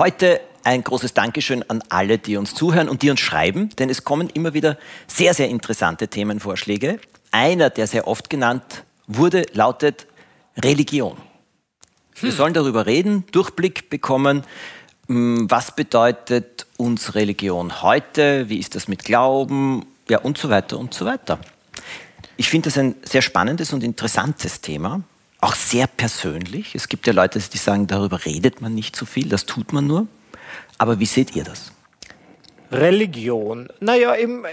Heute ein großes Dankeschön an alle, die uns zuhören und die uns schreiben, denn es kommen immer wieder sehr, sehr interessante Themenvorschläge. Einer, der sehr oft genannt wurde, lautet Religion. Wir sollen darüber reden, Durchblick bekommen. hm, Was bedeutet uns Religion heute? Wie ist das mit Glauben? Ja, und so weiter und so weiter. Ich finde das ein sehr spannendes und interessantes Thema, auch sehr persönlich. Es gibt ja Leute, die sagen, darüber redet man nicht so viel, das tut man nur. Aber wie seht ihr das? Religion. Naja, im,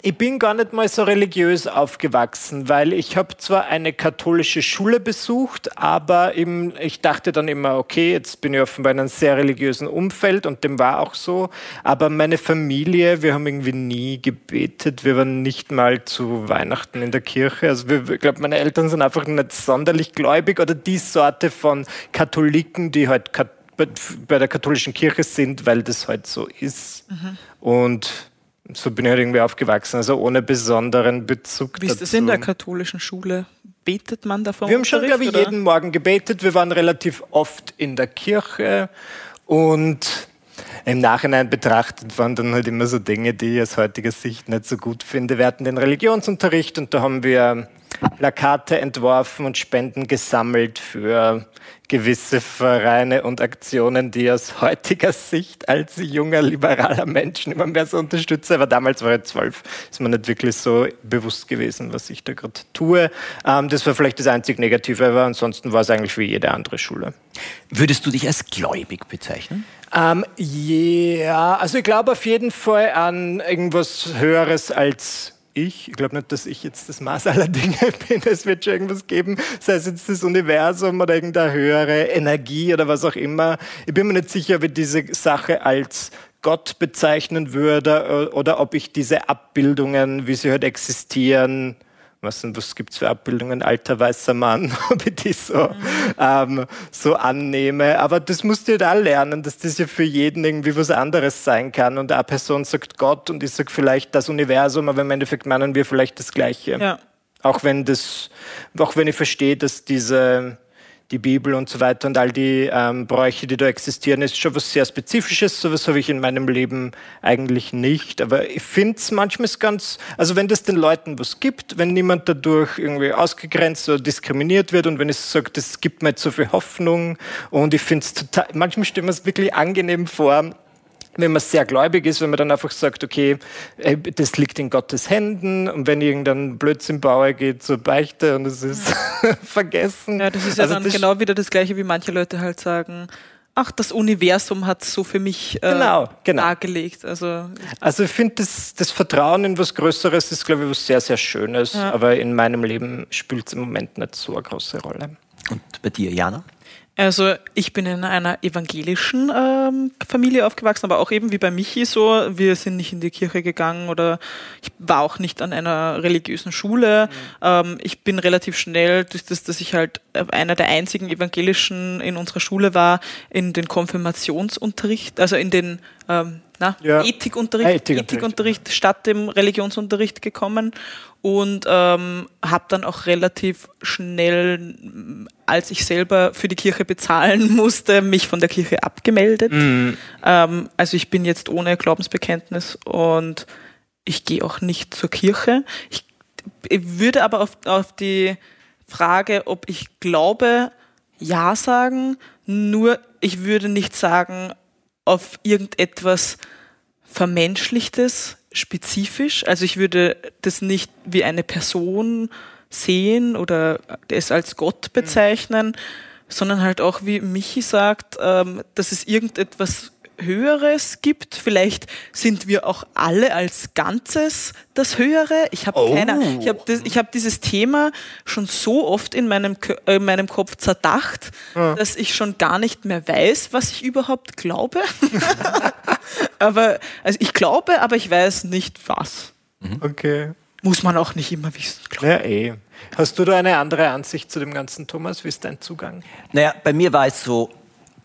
ich bin gar nicht mal so religiös aufgewachsen, weil ich habe zwar eine katholische Schule besucht, aber im, ich dachte dann immer, okay, jetzt bin ich offenbar in einem sehr religiösen Umfeld und dem war auch so. Aber meine Familie, wir haben irgendwie nie gebetet, wir waren nicht mal zu Weihnachten in der Kirche. Also wir, ich glaube, meine Eltern sind einfach nicht sonderlich gläubig oder die Sorte von Katholiken, die halt bei der katholischen Kirche sind, weil das halt so ist. Und so bin ich halt irgendwie aufgewachsen, also ohne besonderen Bezug Wie ist dazu. das in der katholischen Schule? Betet man da vom Wir haben schon, glaube ich, oder? jeden Morgen gebetet. Wir waren relativ oft in der Kirche und im Nachhinein betrachtet waren dann halt immer so Dinge, die ich aus heutiger Sicht nicht so gut finde. Wir hatten den Religionsunterricht und da haben wir Plakate entworfen und Spenden gesammelt für gewisse Vereine und Aktionen, die aus heutiger Sicht als junger liberaler Mensch immer mehr so unterstütze. Aber damals war ich zwölf, ist mir nicht wirklich so bewusst gewesen, was ich da gerade tue. Ähm, das war vielleicht das einzig Negative, aber ansonsten war es eigentlich wie jede andere Schule. Würdest du dich als gläubig bezeichnen? Ähm, ja, also ich glaube auf jeden Fall an irgendwas Höheres als ich. Ich glaube nicht, dass ich jetzt das Maß aller Dinge bin. Es wird schon irgendwas geben, sei es jetzt das Universum oder irgendeine höhere Energie oder was auch immer. Ich bin mir nicht sicher, ob ich diese Sache als Gott bezeichnen würde oder ob ich diese Abbildungen, wie sie heute existieren, was, was gibt es für Abbildungen, alter weißer Mann, ob ich die so, ähm, so annehme. Aber das musst du da lernen, dass das ja für jeden irgendwie was anderes sein kann. Und eine Person sagt Gott und ich sage vielleicht das Universum, aber im Endeffekt meinen wir vielleicht das Gleiche. Ja. Auch wenn das, auch wenn ich verstehe, dass diese die Bibel und so weiter und all die ähm, Bräuche, die da existieren, ist schon was sehr Spezifisches. Sowas habe ich in meinem Leben eigentlich nicht. Aber ich finde es manchmal ganz, also wenn das den Leuten was gibt, wenn niemand dadurch irgendwie ausgegrenzt oder diskriminiert wird und wenn es sagt, das gibt mir jetzt so viel Hoffnung und ich finde es total, manchmal stelle mir es wirklich angenehm vor, wenn man sehr gläubig ist, wenn man dann einfach sagt, okay, äh, das liegt in Gottes Händen und wenn irgendein Blödsinn baue, geht zur Beichte und es ist vergessen. Ja, das ist ja Also dann genau wieder das Gleiche, wie manche Leute halt sagen, ach, das Universum hat so für mich äh, Genau, genau. dargelegt. Also Also ich finde, das, das Vertrauen in was Größeres ist, glaube ich, was sehr, sehr Schönes, Ja. aber in meinem Leben spielt es im Moment nicht so eine große Rolle. Und bei dir, Jana? Also ich bin in einer evangelischen ähm, Familie aufgewachsen, aber auch eben wie bei Michi so, wir sind nicht in die Kirche gegangen oder ich war auch nicht an einer religiösen Schule. Ähm, ich bin relativ schnell, durch das, dass ich halt einer der einzigen evangelischen in unserer Schule war, in den Konfirmationsunterricht, also in den ähm, na, Ja. Ethikunterricht, Ethikunterricht, Ethikunterricht statt dem Religionsunterricht gekommen und ähm, habe dann auch relativ schnell, m, als ich selber für die Kirche bezahlen musste, mich von der Kirche abgemeldet. Ähm, also ich bin jetzt ohne Glaubensbekenntnis und ich gehe auch nicht zur Kirche. Ich, ich würde aber auf, auf die Frage, ob ich glaube, ja sagen, nur ich würde nicht sagen, auf irgendetwas Vermenschlichtes, spezifisch. Also ich würde das nicht wie eine Person sehen oder es als Gott bezeichnen, sondern halt auch, wie Michi sagt, ähm, dass es irgendetwas Höheres gibt. Vielleicht sind wir auch alle als Ganzes das Höhere. Ich habe Oh. keine, ich habe hab dieses Thema schon so oft in meinem, Kö- äh, in meinem Kopf zerdacht, dass ich schon gar nicht mehr weiß, was ich überhaupt glaube. aber also ich glaube, aber ich weiß nicht was. Okay. Muss man auch nicht immer wissen. glaub Ja, eh. Hast du da eine andere Ansicht zu dem Ganzen, Thomas? Wie ist dein Zugang? Naja, bei mir war es so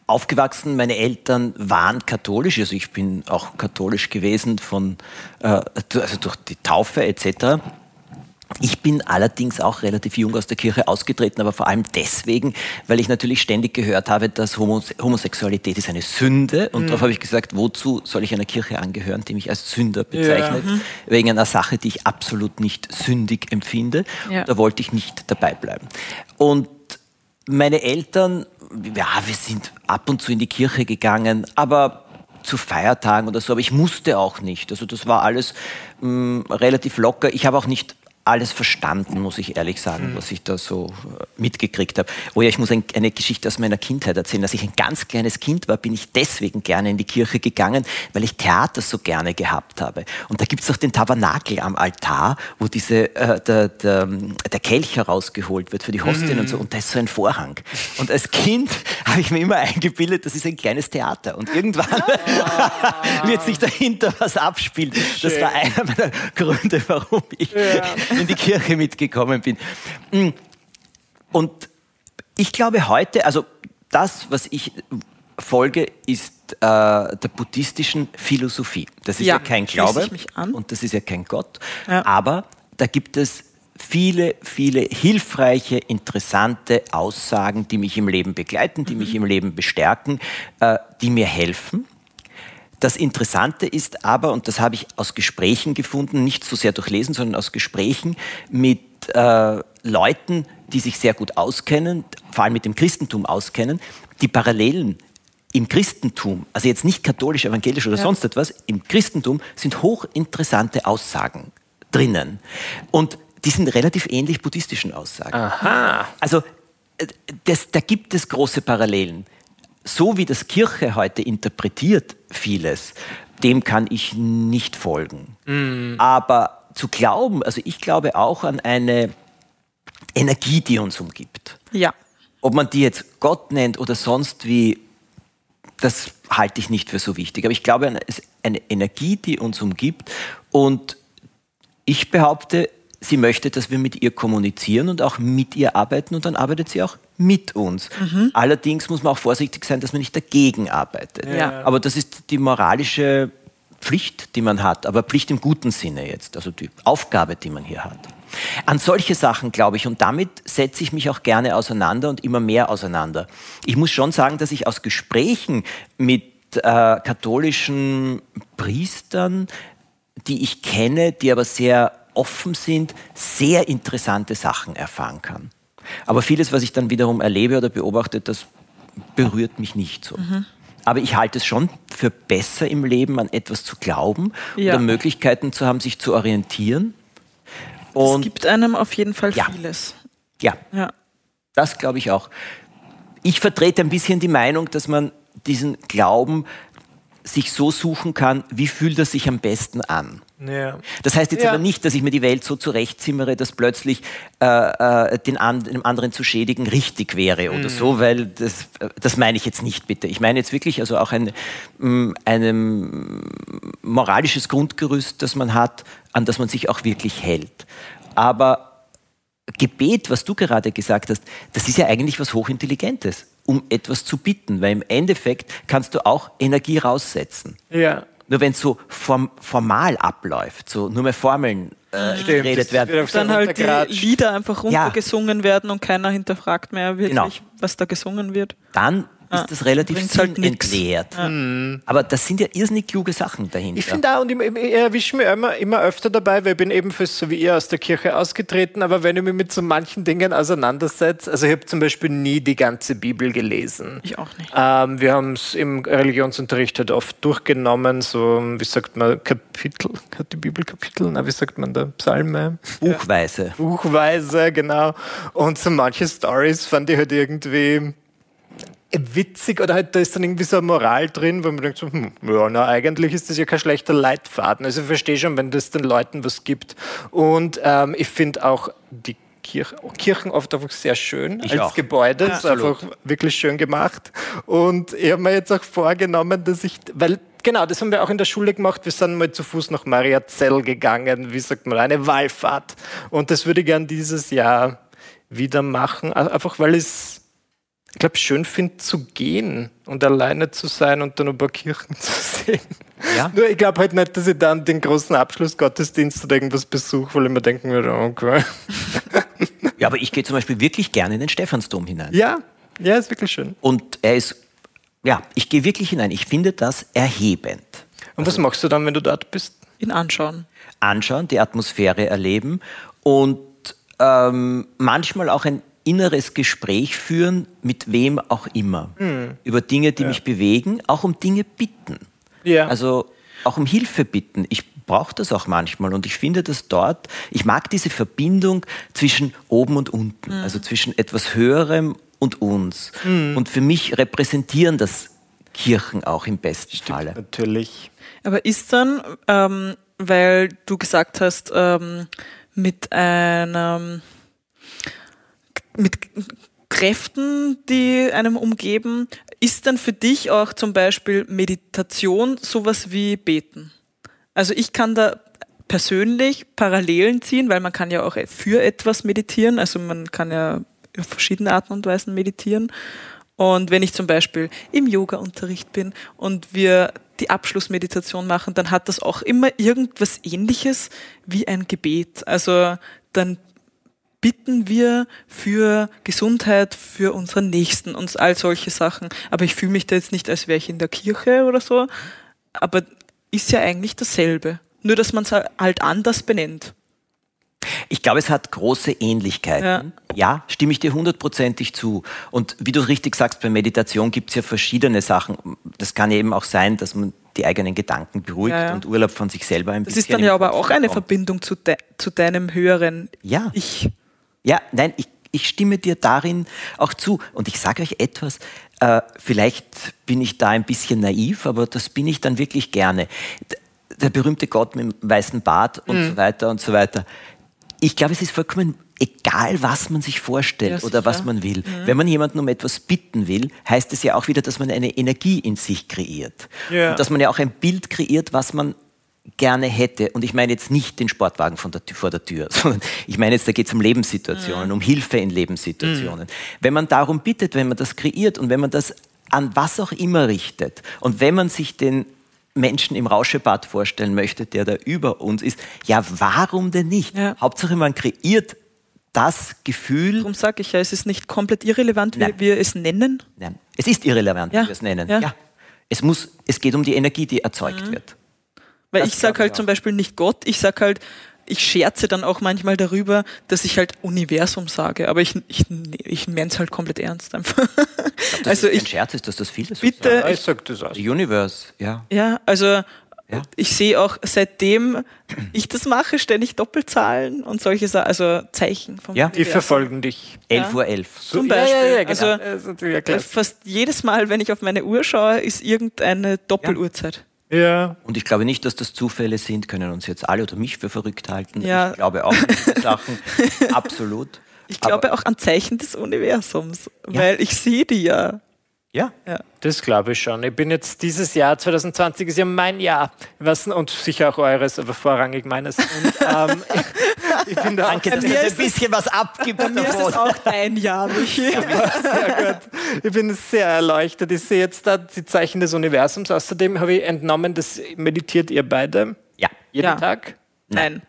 aufgewachsen, meine Eltern waren katholisch, also ich bin auch katholisch gewesen von, äh, also durch die Taufe etc. Ich bin allerdings auch relativ jung aus der Kirche ausgetreten, aber vor allem deswegen, weil ich natürlich ständig gehört habe, dass Homos Homosexualität ist eine Sünde. Und darauf habe ich gesagt, wozu soll ich einer Kirche angehören, die mich als Sünder bezeichnet, wegen einer Sache, die ich absolut nicht sündig empfinde. Ja. Da wollte ich nicht dabei bleiben. Und meine Eltern, ja, wir sind ab und zu in die Kirche gegangen, aber zu Feiertagen oder so, aber ich musste auch nicht. Also das war alles mh, relativ locker. Ich habe auch nicht alles verstanden, muss ich ehrlich sagen, was ich da so äh, mitgekriegt habe. Oh ja, ich muss ein, eine Geschichte aus meiner Kindheit erzählen. Als ich ein ganz kleines Kind war, bin ich deswegen gerne in die Kirche gegangen, weil ich Theater so gerne gehabt habe. Und da gibt es auch den Tabernakel am Altar, wo diese, äh, der, der, der Kelch herausgeholt wird für die Hostien und so. Und da ist so ein Vorhang. Und als Kind habe ich mir immer eingebildet, das ist ein kleines Theater. Und irgendwann wird sich dahinter was abspielen. Das war einer meiner Gründe, warum ich in die Kirche mitgekommen bin. Mm. Und ich glaube heute, also das, was ich folge, ist äh, der buddhistischen Philosophie. Das ist ja, Ja, kein Glaube und das ist ja kein Gott. Ja. Aber da gibt es viele, viele hilfreiche, interessante Aussagen, die mich im Leben begleiten, die Mhm. mich im Leben bestärken, äh, die mir helfen. Das Interessante ist aber, und das habe ich aus Gesprächen gefunden, nicht so sehr durch Lesen, sondern aus Gesprächen mit äh, Leuten, die sich sehr gut auskennen, vor allem mit dem Christentum auskennen, die Parallelen im Christentum, also jetzt nicht katholisch, evangelisch oder sonst etwas, im Christentum sind hochinteressante Aussagen drinnen. Und die sind relativ ähnlich buddhistischen Aussagen. Aha. Also äh, das, da gibt es große Parallelen. So wie das Kirche heute interpretiert vieles, dem kann ich nicht folgen. Aber zu glauben, also ich glaube auch an eine Energie, die uns umgibt. Ja. Ob man die jetzt Gott nennt oder sonst wie, das halte ich nicht für so wichtig. Aber ich glaube an eine Energie, die uns umgibt. Und ich behaupte, sie möchte, dass wir mit ihr kommunizieren und auch mit ihr arbeiten und dann arbeitet sie auch mit uns. Allerdings muss man auch vorsichtig sein, dass man nicht dagegen arbeitet. Ja. Aber das ist die moralische Pflicht, die man hat, aber Pflicht im guten Sinne jetzt, also die Aufgabe, die man hier hat. An solche Sachen glaube ich und damit setze ich mich auch gerne auseinander und immer mehr auseinander. Ich muss schon sagen, dass ich aus Gesprächen mit äh, katholischen Priestern, die ich kenne, die aber sehr offen sind, sehr interessante Sachen erfahren kann. Aber vieles, was ich dann wiederum erlebe oder beobachte, das berührt mich nicht so. Aber ich halte es schon für besser im Leben, an etwas zu glauben Ja. oder Möglichkeiten zu haben, sich zu orientieren. Es Und gibt einem auf jeden Fall Ja. vieles. ja, Ja. das glaube ich auch. Ich vertrete ein bisschen die Meinung, dass man diesen Glauben sich so suchen kann, wie fühlt er sich am besten an. Ja. Das heißt jetzt Ja. aber nicht, dass ich mir die Welt so zurechtzimmere, dass plötzlich äh, äh, den and, dem anderen zu schädigen richtig wäre oder so, weil das, äh, das meine ich jetzt nicht, bitte. Ich meine jetzt wirklich also auch ein mm, einem moralisches Grundgerüst, das man hat, an das man sich auch wirklich hält. Aber Gebet, was du gerade gesagt hast, das ist ja eigentlich was Hochintelligentes, um etwas zu bitten, weil im Endeffekt kannst du auch Energie raussetzen. Ja. Nur wenn es so form, formal abläuft, so nur mehr Formeln äh, Stimmt, geredet werden. Dann halt die. Lieder einfach Ja. runtergesungen werden und keiner hinterfragt mehr wirklich, Genau. was da gesungen wird. Dann ist das relativ bringt's halt nix. sinnentleert. Aber das sind ja irrsinnig kluge Sachen dahinter. Ich finde auch, und ich, ich erwische mich immer, immer öfter dabei, weil ich bin ebenfalls so wie ihr aus der Kirche ausgetreten, aber wenn ich mich mit so manchen Dingen auseinandersetze, also ich habe zum Beispiel nie die ganze Bibel gelesen. Ich auch nicht. Ähm, wir haben es im Religionsunterricht halt oft durchgenommen, so, wie sagt man, Kapitel, hat die Bibel Kapitel? Na, wie sagt man da? Psalme? Buchweise. Buchweise, genau. Und so manche Stories fand ich halt irgendwie witzig oder halt da ist dann irgendwie so eine Moral drin, wo man denkt so, hm, ja, na, eigentlich ist das ja kein schlechter Leitfaden. Also ich verstehe schon, wenn das den Leuten was gibt. Und ähm, ich finde auch die Kirche, Kirchen oft einfach sehr schön Ich als auch. Gebäude. Das ist einfach wirklich schön gemacht. Und ich habe mir jetzt auch vorgenommen, dass ich, weil genau, das haben wir auch in der Schule gemacht. Wir sind mal zu Fuß nach Mariazell gegangen, wie sagt man, eine Wallfahrt. Und das würde ich gern dieses Jahr wieder machen, einfach weil es, ich glaube, schön finde zu gehen und alleine zu sein und dann ein paar Kirchen zu sehen. Ja. Nur ich glaube halt nicht, dass ich dann den großen Abschlussgottesdienst oder irgendwas besuche, weil ich mir denken würde, okay. Ja, aber ich gehe zum Beispiel wirklich gerne in den Stephansdom hinein. Ja, ja, ist wirklich schön. Und er ist, ja, ich gehe wirklich hinein. Ich finde das erhebend. Und was machst du dann, wenn du dort bist? Ihn anschauen. Anschauen, die Atmosphäre erleben und ähm, manchmal auch ein inneres Gespräch führen, mit wem auch immer. Über Dinge, die mich bewegen, auch um Dinge bitten. Ja. Also auch um Hilfe bitten. Ich brauche das auch manchmal und ich finde das dort, ich mag diese Verbindung zwischen oben und unten, also zwischen etwas Höherem und uns. Und für mich repräsentieren das Kirchen auch im besten Falle. Natürlich. Aber ist dann, ähm, weil du gesagt hast, ähm, mit einem, mit Kräften, die einem umgeben, ist dann für dich auch zum Beispiel Meditation sowas wie Beten? Also ich kann da persönlich Parallelen ziehen, weil man kann ja auch für etwas meditieren, also man kann ja auf verschiedene Arten und Weisen meditieren. Und wenn ich zum Beispiel im Yoga-Unterricht bin und wir die Abschlussmeditation machen, dann hat das auch immer irgendwas ähnliches wie ein Gebet. Also dann bitten wir für Gesundheit, für unseren Nächsten und all solche Sachen. Aber ich fühle mich da jetzt nicht, als wäre ich in der Kirche oder so. Aber ist ja eigentlich dasselbe. Nur, dass man es halt anders benennt. Ich glaube, es hat große Ähnlichkeiten. Ja. stimme ich dir hundertprozentig zu. Und wie du richtig sagst, bei Meditation gibt es ja verschiedene Sachen. Das kann ja eben auch sein, dass man die eigenen Gedanken beruhigt Ja, ja. und Urlaub von sich selber ein Das bisschen. ist dann ja aber auch eine bekommt. Verbindung zu, de zu deinem höheren Ja. Ich. Ja, nein, ich, ich stimme dir darin auch zu. Und ich sage euch etwas, äh, vielleicht bin ich da ein bisschen naiv, aber das bin ich dann wirklich gerne. Der berühmte Gott mit dem weißen Bart und Mhm. so weiter und so weiter. Ich glaube, es ist vollkommen egal, was man sich vorstellt Ja, oder was man will. Wenn man jemanden um etwas bitten will, heißt es ja auch wieder, dass man eine Energie in sich kreiert. Ja. Und dass man ja auch ein Bild kreiert, was man gerne hätte. Und ich meine jetzt nicht den Sportwagen von der, vor der Tür, sondern ich meine jetzt, da geht es um Lebenssituationen, um Hilfe in Lebenssituationen. Wenn man darum bittet, wenn man das kreiert und wenn man das an was auch immer richtet und wenn man sich den Menschen im Rauschebad vorstellen möchte, der da über uns ist, ja, warum denn nicht? Ja. Hauptsache, man kreiert das Gefühl, Darum sage ich ja, es ist nicht komplett irrelevant, wie Nein. wir es nennen. Nein, es ist irrelevant, Ja, wie wir es nennen. ja. Ja. Es, muss, es geht um die Energie, die erzeugt wird. Weil Das ich sage glaub ich halt auch. zum Beispiel nicht Gott, ich sage halt, ich scherze dann auch manchmal darüber, dass ich halt Universum sage, aber ich, ich, ich meine es halt komplett ernst einfach. Das also ich Scherz ist, dass das viele so bitte, sagen. Ja, ich ich, sag das aus. The Universe, ja. ja, also Ja. ich sehe auch seitdem ich das mache, ständig Doppelzahlen und solche Sachen, also Zeichen vom Ja. Die Universum. verfolgen dich. 11 Uhr 11. Zum Ja, Beispiel. Ja, ja, genau. Also fast jedes Mal, wenn ich auf meine Uhr schaue, ist irgendeine Doppeluhrzeit. Ja. Und ich glaube nicht, dass das Zufälle sind, können uns jetzt alle oder mich für verrückt halten. Ja. Ich glaube auch an diese Sachen. Absolut. Ich glaube Aber, auch an Zeichen des Universums, weil ich sehe die ja. Ja. Das glaube ich schon. Ich bin jetzt dieses Jahr, 2020 ist ja mein Jahr. Was, und sicher auch eures, aber vorrangig meines. Und, ähm, ich bin da auch Danke, dass mir das ist ein bisschen was abgibt Mir ist es auch dein Jahr, Michi. sehr gut. Ich bin sehr erleuchtet. Ich sehe jetzt da die Zeichen des Universums. Außerdem habe ich entnommen, das meditiert ihr beide Ja. jeden Ja. Tag. Nein.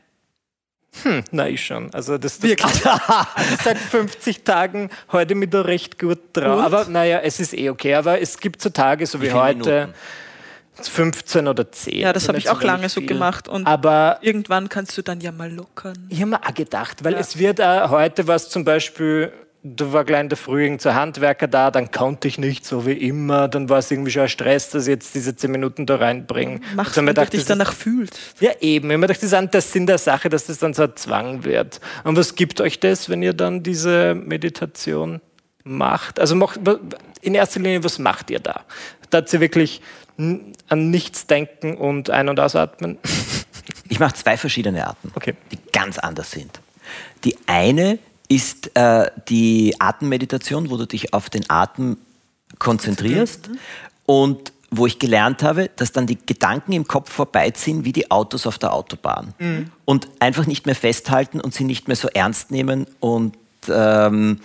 Hm, na, ich schon. Also das, das Wirklich? seit 50 Tagen heute mit da recht gut drauf. Und? Aber naja, es ist eh okay. Aber es gibt so Tage, so wie, Wie heute, Minuten? 15 oder 10. Ja, das habe ich auch sonderlich lange so gemacht. Und Aber irgendwann kannst du dann ja mal lockern. ich habe mir auch gedacht, weil es wird auch heute was zum Beispiel, da war gleich in der Früh irgend so ein Handwerker da, dann konnte ich nicht so wie immer, dann war es irgendwie schon ein Stress, dass ich jetzt diese 10 Minuten da reinbringe. Machst Also du, wenn du dich danach fühlst. Ja, eben. Ich mir gedacht, das ist an der Sinn der Sache, dass das dann so ein Zwang wird. Und was gibt euch das, wenn ihr dann diese Meditation macht. Also macht, in erster Linie, was macht ihr da? Da sie wirklich an nichts denken und ein- und ausatmen? Ich mache zwei verschiedene Arten, Okay. die ganz anders sind. Die eine ist äh, die Atemmeditation, wo du dich auf den Atem konzentrierst und wo ich gelernt habe, dass dann die Gedanken im Kopf vorbeiziehen wie die Autos auf der Autobahn. Und einfach nicht mehr festhalten und sie nicht mehr so ernst nehmen und ähm,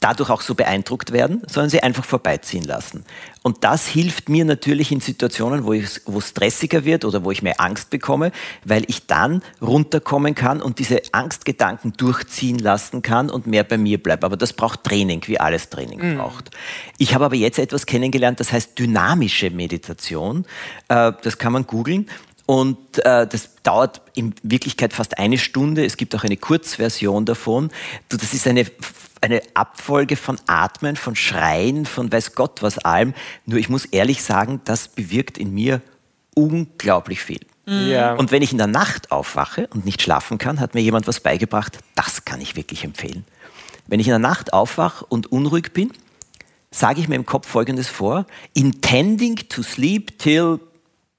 dadurch auch so beeindruckt werden, sondern sie einfach vorbeiziehen lassen. Und das hilft mir natürlich in Situationen, wo es wo es stressiger wird oder wo ich mehr Angst bekomme, weil ich dann runterkommen kann und diese Angstgedanken durchziehen lassen kann und mehr bei mir bleibe. Aber das braucht Training, wie alles Training braucht. Ich habe aber jetzt etwas kennengelernt, das heißt dynamische Meditation. Äh, das kann man googeln. Und äh, das dauert in Wirklichkeit fast eine Stunde. Es gibt auch eine Kurzversion davon. Du, das ist eine, eine Abfolge von Atmen, von Schreien, von weiß Gott was allem. Nur ich muss ehrlich sagen, das bewirkt in mir unglaublich viel. Ja. Und wenn ich in der Nacht aufwache und nicht schlafen kann, hat mir jemand was beigebracht, das kann ich wirklich empfehlen. Wenn ich in der Nacht aufwache und unruhig bin, sage ich mir im Kopf Folgendes vor, intending to sleep till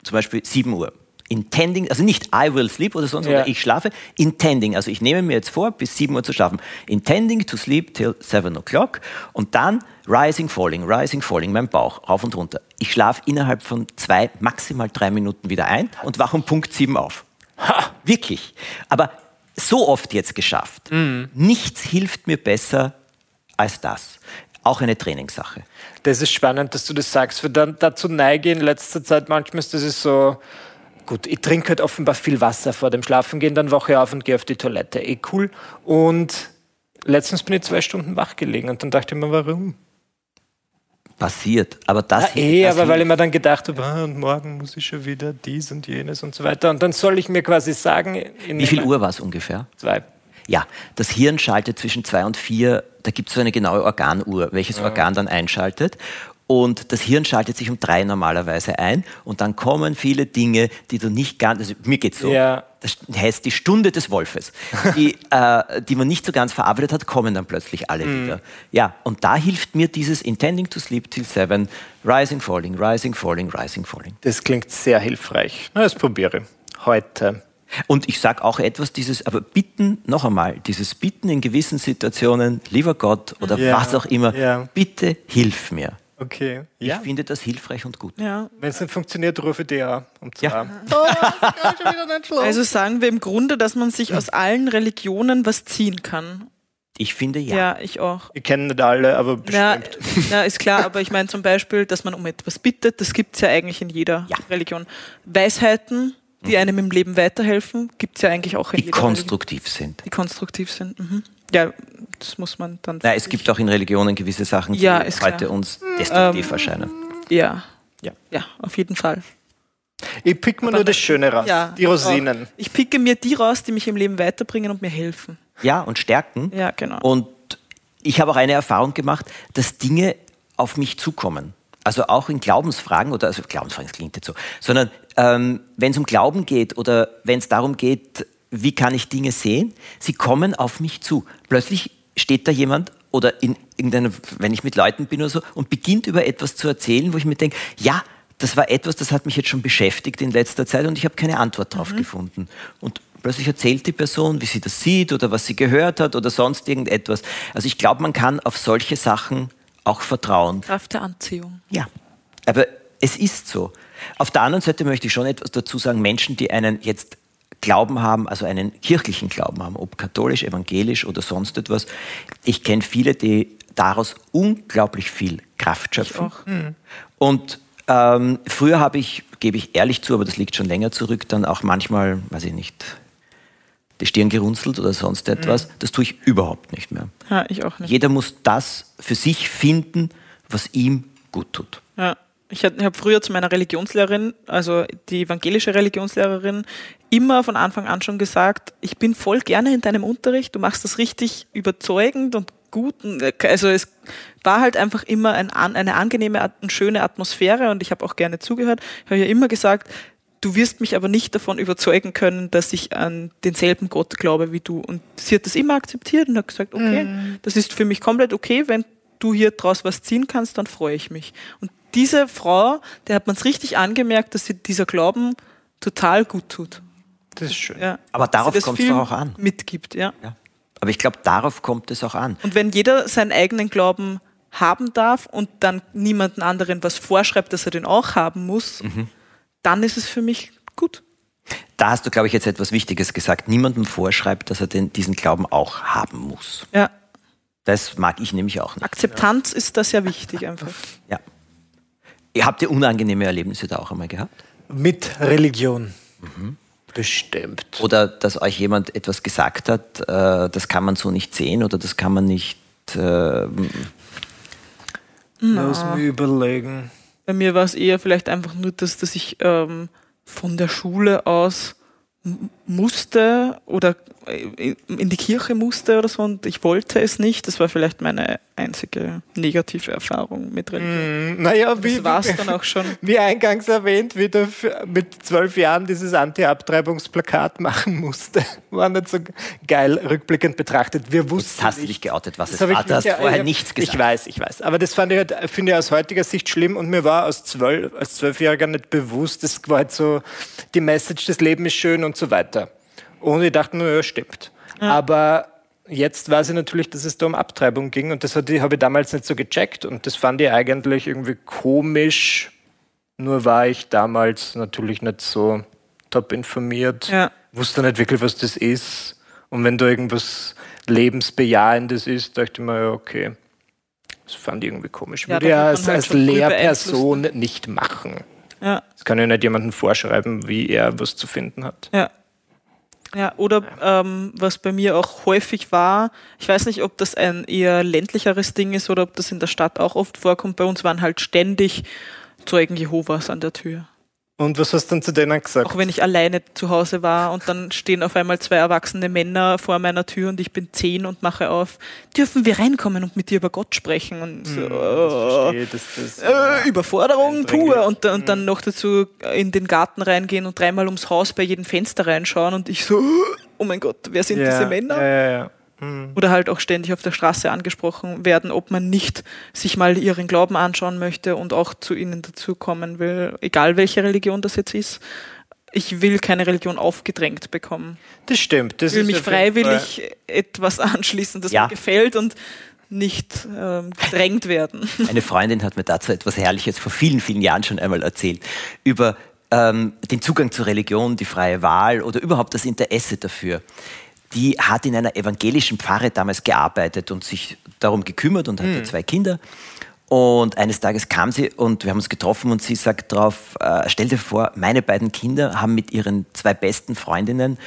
zum Beispiel 7 Uhr. Intending, also nicht I will sleep oder sonst, Ja. oder ich schlafe, intending, also ich nehme mir jetzt vor, bis 7 Uhr zu schlafen. Intending to sleep till 7 o'clock und dann rising, falling, rising, falling, mein Bauch, rauf und runter. Ich schlafe innerhalb von zwei, maximal drei Minuten wieder ein und wache um Punkt 7 auf. Wirklich. Aber so oft jetzt geschafft. Nichts hilft mir besser als das. Auch eine Trainingssache. Das ist spannend, dass du das sagst, weil dann dazu neige ich in letzter Zeit manchmal, ist das ist so, gut, ich trinke halt offenbar viel Wasser vor dem Schlafengehen, dann wache ich auf und gehe auf die Toilette. Eh cool. Und letztens bin ich zwei Stunden wach gelegen und dann dachte ich mir, warum? Passiert. Aber das, Ja, eh, das aber weil ich mir dann gedacht habe, ah, und morgen muss ich schon wieder dies und jenes und so weiter. Und dann soll ich mir quasi sagen, Wie viel Uhr war es ungefähr? Zwei. Ja, das Hirn schaltet zwischen zwei und vier, da gibt es so eine genaue Organuhr, welches Organ dann einschaltet. Und das Hirn schaltet sich um drei normalerweise ein und dann kommen viele Dinge, die du nicht ganz, also mir geht's so, Ja. das heißt die Stunde des Wolfes, die, äh, die man nicht so ganz verarbeitet hat, kommen dann plötzlich alle wieder. Ja, und da hilft mir dieses Intending to sleep till seven, rising, falling, rising, falling, rising, falling. Das klingt sehr hilfreich. Na, das probiere ich. Heute. Und ich sage auch etwas, dieses, aber bitten, noch einmal, dieses Bitten in gewissen Situationen, lieber Gott oder Ja, was auch immer, ja. bitte hilf mir. Okay. Ich Ja. finde das hilfreich und gut. Ja. Wenn es nicht funktioniert, rufe an. Um zwei. Ja. Also sagen wir im Grunde, dass man sich aus allen Religionen was ziehen kann. Ich finde ja. Ja, ich auch. Ich kenne nicht alle, aber bestimmt. ja, ist klar, aber ich meine zum Beispiel, dass man um etwas bittet, das gibt es ja eigentlich in jeder Ja. Religion. Weisheiten, die einem im Leben weiterhelfen, gibt es ja eigentlich auch in Die jeder Religion. konstruktiv sind. Die konstruktiv sind. Mhm. Ja, das muss man dann. Na, es gibt auch in Religionen gewisse Sachen, die Ja, heute klar. uns destruktiv Ähm, erscheinen. Ja. Ja. Ja, auf jeden Fall. Ich pick mir nur das Schöne raus. Ja, die Rosinen. auch. Ich picke mir die raus, die mich im Leben weiterbringen und mir helfen. Ja, und stärken. Ja, genau. Und ich habe auch eine Erfahrung gemacht, dass Dinge auf mich zukommen. Also auch in Glaubensfragen oder also Glaubensfragen, das klingt jetzt so, sondern ähm, wenn es um Glauben geht oder wenn es darum geht, wie kann ich Dinge sehen, sie kommen auf mich zu. Plötzlich steht da jemand oder in irgendeiner, wenn ich mit Leuten bin oder so und beginnt über etwas zu erzählen, wo ich mir denke, ja, das war etwas, das hat mich jetzt schon beschäftigt in letzter Zeit und ich habe keine Antwort darauf gefunden. Und plötzlich erzählt die Person, wie sie das sieht oder was sie gehört hat oder sonst irgendetwas. Also ich glaube, man kann auf solche Sachen auch vertrauen. Kraft der Anziehung. Ja, aber es ist so. Auf der anderen Seite möchte ich schon etwas dazu sagen, Menschen, die einen jetzt Glauben haben, also einen kirchlichen Glauben haben, ob katholisch, evangelisch oder sonst etwas. Ich kenne viele, die daraus unglaublich viel Kraft schöpfen. auch. Und ähm, früher habe ich, gebe ich ehrlich zu, aber das liegt schon länger zurück, dann auch manchmal, weiß ich nicht, die Stirn gerunzelt oder sonst etwas. Das tue ich überhaupt nicht mehr. Ja, ich auch nicht. Jeder muss das für sich finden, was ihm gut tut. Ja. Ich habe früher zu meiner Religionslehrerin, also die evangelische Religionslehrerin, immer von Anfang an schon gesagt, ich bin voll gerne in deinem Unterricht, du machst das richtig überzeugend und gut. Also es war halt einfach immer ein, eine angenehme und schöne Atmosphäre und ich habe auch gerne zugehört. Ich habe ja immer gesagt, du wirst mich aber nicht davon überzeugen können, dass ich an denselben Gott glaube wie du. Und sie hat das immer akzeptiert und hat gesagt, okay, das ist für mich komplett okay, wenn du hier draus was ziehen kannst, dann freue ich mich. Und diese Frau, der hat man es richtig angemerkt, dass sie dieser Glauben total gut tut. Das ist schön. Ja. Aber darauf das kommt es auch an. Mitgibt, ja. Ja. Aber ich glaube, darauf kommt es auch an. Und wenn jeder seinen eigenen Glauben haben darf und dann niemanden anderen was vorschreibt, dass er den auch haben muss, Mhm. dann ist es für mich gut. Da hast du, glaube ich, jetzt etwas Wichtiges gesagt. Niemandem vorschreibt, dass er den, diesen Glauben auch haben muss. Ja. Das mag ich nämlich auch nicht. Akzeptanz ist da sehr wichtig einfach. Ja. Ihr habt ihr unangenehme Erlebnisse da auch einmal gehabt? Mit Religion. Bestimmt. Oder dass euch jemand etwas gesagt hat, äh, das kann man so nicht sehen oder das kann man nicht. Äh, Lass mich überlegen. Bei mir war es eher vielleicht einfach nur das, dass ich ähm, von der Schule aus musste oder äh, in die Kirche musste oder so und ich wollte es nicht. Das war vielleicht meine einzige negative Erfahrung mit Religion. Hm, Naja, wie, Das war es dann auch schon. wie eingangs erwähnt, wie f- mit zwölf Jahren dieses Anti-Abtreibungsplakat machen musste. War nicht so geil rückblickend betrachtet. Wir wussten jetzt hast du nicht, dich geoutet, was es Das hab war. ich Du hast vorher ja, nichts gesagt. Ich weiß, ich weiß. Aber das fand ich halt, finde ich aus heutiger Sicht schlimm und mir war als, zwölf, als Zwölfjähriger nicht bewusst, das war halt so, die Message, das Leben ist schön und so weiter. Und ich dachte mir, ja, stimmt. Aber jetzt weiß ich natürlich, dass es da um Abtreibung ging und das habe ich damals nicht so gecheckt und das fand ich eigentlich irgendwie komisch. Nur war ich damals natürlich nicht so top informiert, Ja. wusste nicht wirklich, was das ist. Und wenn da irgendwas Lebensbejahendes ist, dachte ich mir, ja, okay. Das fand ich irgendwie komisch. Ja, Würde ja als, halt als Lehrperson nicht machen. Ja. Das kann ja nicht jemandem vorschreiben, wie er was zu finden hat. Ja. Ja, oder ähm, was bei mir auch häufig war, ich weiß nicht, ob das ein eher ländlicheres Ding ist oder ob das in der Stadt auch oft vorkommt. Bei uns waren halt ständig Zeugen Jehovas an der Tür. Und was hast du dann zu denen gesagt? Auch wenn ich alleine zu Hause war und dann stehen auf einmal zwei erwachsene Männer vor meiner Tür und ich bin zehn und mache auf, dürfen wir reinkommen und mit dir über Gott sprechen? Und so, oh, dass das, äh, Überforderung pur und, dann- und dann noch dazu in den Garten reingehen und dreimal ums Haus bei jedem Fenster reinschauen und ich so, oh mein Gott, wer sind diese Männer? Ja, ja, ja. Oder halt auch ständig auf der Straße angesprochen werden, ob man nicht sich mal ihren Glauben anschauen möchte und auch zu ihnen dazukommen will, egal welche Religion das jetzt ist. Ich will keine Religion aufgedrängt bekommen. Das stimmt. Das Ich will mich freiwillig etwas anschließen, das Ja. mir gefällt und nicht ähm, gedrängt werden. Eine Freundin hat mir dazu etwas Herrliches vor vielen, vielen Jahren schon einmal erzählt. Über ähm, den Zugang zur Religion, die freie Wahl oder überhaupt das Interesse dafür. Die hat in einer evangelischen Pfarre damals gearbeitet und sich darum gekümmert und hatte zwei Kinder. Und eines Tages kam sie und wir haben uns getroffen und sie sagt drauf, äh, stell dir vor, meine beiden Kinder haben mit ihren zwei besten Freundinnen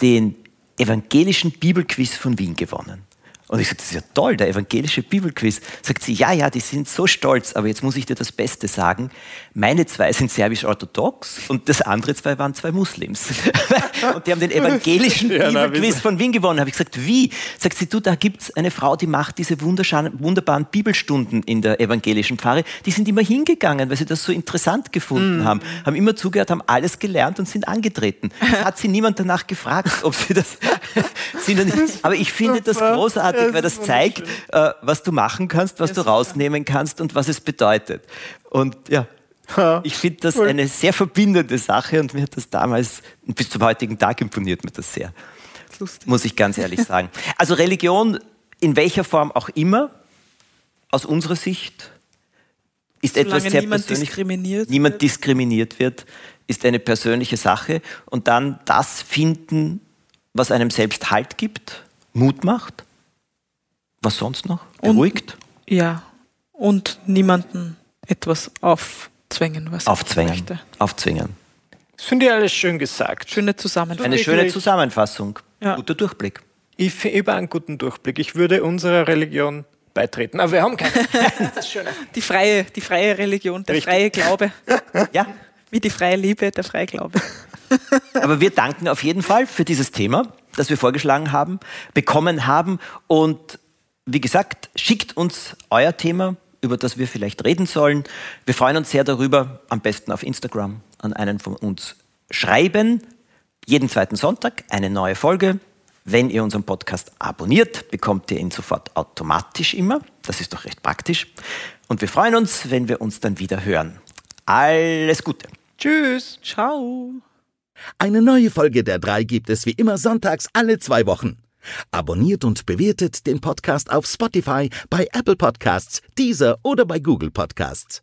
den evangelischen Bibelquiz von Wien gewonnen. Und ich sagte, das ist ja toll, der evangelische Bibelquiz. Sagt sie, ja, ja, die sind so stolz, aber jetzt muss ich dir das Beste sagen. Meine zwei sind serbisch-orthodox und das andere zwei waren zwei Muslims. und die haben den evangelischen Ja, Bibelquiz von Wien gewonnen. Habe ich gesagt, wie? Sagt sie, du, da gibt's eine Frau, die macht diese wunderbaren Bibelstunden in der evangelischen Pfarre. Die sind immer hingegangen, weil sie das so interessant gefunden haben. Haben immer zugehört, haben alles gelernt und sind angetreten. Es hat sie niemand danach gefragt, ob sie das sind. oder nicht. Aber ich finde das Super. Großartig, Das weil das zeigt, äh, was du machen kannst, was du super. rausnehmen kannst und was es bedeutet. Und ja, Ha. ich finde das eine sehr verbindende Sache und mir hat das damals bis zum heutigen Tag imponiert mir das sehr. Lustig. Muss ich ganz ehrlich sagen. Also Religion in welcher Form auch immer, aus unserer Sicht, ist etwas Solange sehr niemand persönlich. diskriminiert niemand wird. diskriminiert wird, ist eine persönliche Sache. Und dann das finden, was einem selbst Halt gibt, Mut macht. Was sonst noch? Und- Beruhigt, Ja. Und niemanden etwas aufzwängen, was aufzwängen. möchte. Aufzwingen. Das finde ich alles schön gesagt. Schöne Zusammenfassung. Eine schöne? Zusammenfassung. Ja. Guter Durchblick. Ich finde über einen guten Durchblick. Ich würde unserer Religion beitreten. Aber wir haben keine. Die freie, die freie Religion, der Richtig. freie Glaube. Ja, Wie die freie Liebe, der freie Glaube. Aber wir danken auf jeden Fall für dieses Thema, das wir vorgeschlagen haben, bekommen haben. Und wie gesagt, schickt uns euer Thema, über das wir vielleicht reden sollen. Wir freuen uns sehr darüber, am besten auf Instagram an einen von uns schreiben. Jeden zweiten Sonntag eine neue Folge. Wenn ihr unseren Podcast abonniert, bekommt ihr ihn sofort automatisch immer. Das ist doch recht praktisch. Und wir freuen uns, wenn wir uns dann wieder hören. Alles Gute. Tschüss. Ciao. Eine neue Folge der drei gibt es wie immer sonntags alle zwei Wochen. Abonniert und bewertet den Podcast auf Spotify, bei Apple Podcasts, Deezer oder bei Google Podcasts.